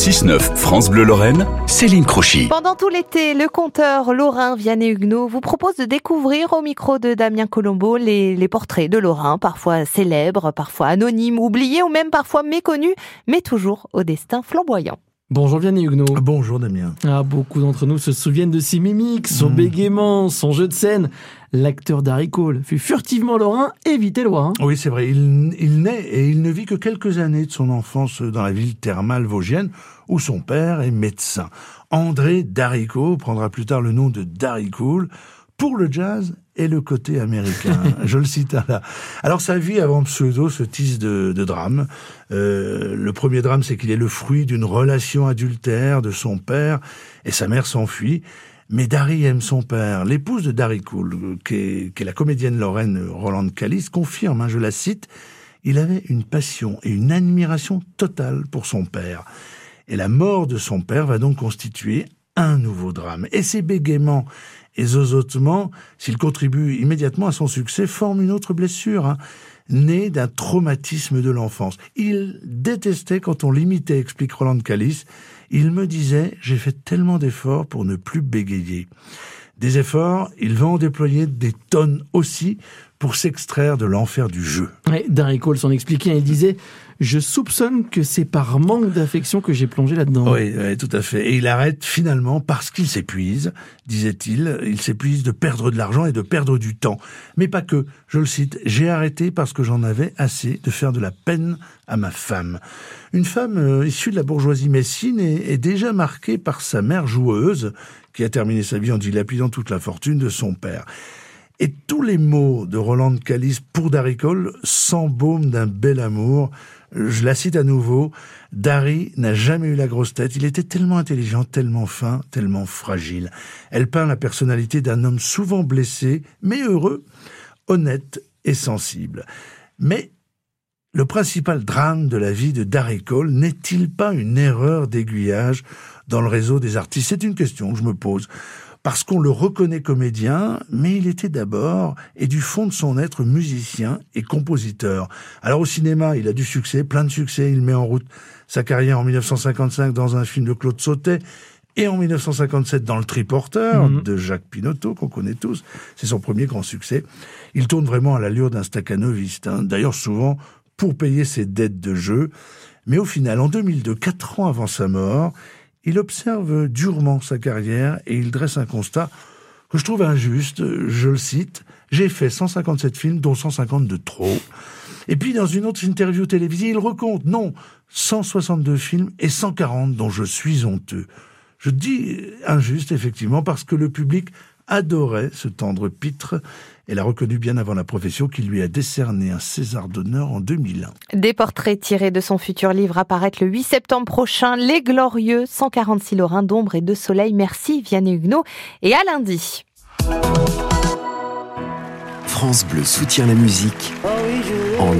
6-9, France Bleu Lorraine, Céline Crochy. Pendant tout l'été, le conteur Lorrain Vianney Huguenot vous propose de découvrir au micro de Damien Colombo les, les portraits de Lorrain, parfois célèbres, parfois anonymes, oubliés ou même parfois méconnus, mais toujours au destin flamboyant. Bonjour Vianney Huguenot. Bonjour Damien. Ah, beaucoup d'entre nous se souviennent de ses mimiques, son Mm. bégaiement, son jeu de scène. L'acteur Darry Cole fut furtivement lorrain et Vitellois. hein. Oui, c'est vrai, il, il naît et il ne vit que quelques années de son enfance dans la ville thermale vosgienne où son père est médecin. André Darico prendra plus tard le nom de Darry Cool pour le jazz et le côté américain. Je le cite là. Alors sa vie avant pseudo se tisse de, de drames. Euh, le premier drame, c'est qu'il est le fruit d'une relation adultère de son père et sa mère s'enfuit. Mais Dari aime son père. L'épouse de Dari Cool, qui est, qui est la comédienne lorraine Rolande Callis, confirme, hein, je la cite, il avait une passion et une admiration totale pour son père. Et la mort de son père va donc constituer un nouveau drame. Et ses bégaiements et zozotements, s'ils contribuent immédiatement à son succès, forment une autre blessure, hein, née d'un traumatisme de l'enfance. Il détestait quand on l'imitait, explique Roland Callis. Il me disait, j'ai fait tellement d'efforts pour ne plus bégayer. Des efforts, il va en déployer des tonnes aussi pour s'extraire de l'enfer du jeu. Ouais, Darry Cole s'en expliquait, il disait Je soupçonne que c'est par manque d'affection que j'ai plongé là-dedans. Oui, oui, tout à fait. Et il arrête finalement parce qu'il s'épuise, disait-il. Il s'épuise de perdre de l'argent et de perdre du temps. Mais pas que. Je le cite. J'ai arrêté parce que j'en avais assez de faire de la peine à ma femme. Une femme euh, issue de la bourgeoisie messine et, est déjà marquée par sa mère joueuse, qui a terminé sa vie en dilapidant toute la fortune de son père. Et tous les mots de Roland Callis pour Darry Cole s'embaument d'un bel amour. Je la cite à nouveau. Darry n'a jamais eu la grosse tête. Il était tellement intelligent, tellement fin, tellement fragile. Elle peint la personnalité d'un homme souvent blessé, mais heureux, honnête et sensible. Mais le principal drame de la vie de Darry Cole n'est-il pas une erreur d'aiguillage dans le réseau des artistes? C'est une question que je me pose parce qu'on le reconnaît comédien, mais il était d'abord, et du fond de son être, musicien et compositeur. Alors au cinéma, il a du succès, plein de succès, il met en route sa carrière en 1955 dans un film de Claude Sautet, et en 1957 dans Le Triporteur Mhm. de Jacques Pinotto, qu'on connaît tous. C'est son premier grand succès. Il tourne vraiment à l'allure d'un staccanoviste, hein. d'ailleurs souvent pour payer ses dettes de jeu. Mais au final, en 2002, quatre ans avant sa mort, il observe durement sa carrière et il dresse un constat que je trouve injuste. Je le cite. J'ai fait 157 films, dont 150 de trop. Et puis, dans une autre interview télévisée, il recompte, non, 162 films et 140 dont je suis honteux. Je dis injuste, effectivement, parce que le public adorait ce tendre pitre et l'a reconnu bien avant la profession qui lui a décerné un César d'honneur en 2001. Des portraits tirés de son futur livre apparaître le 8 septembre prochain. Les Glorieux, 146 Lorrains d'ombre et de soleil. Merci Vianney Huguenot. Et à lundi. France Bleu soutient la musique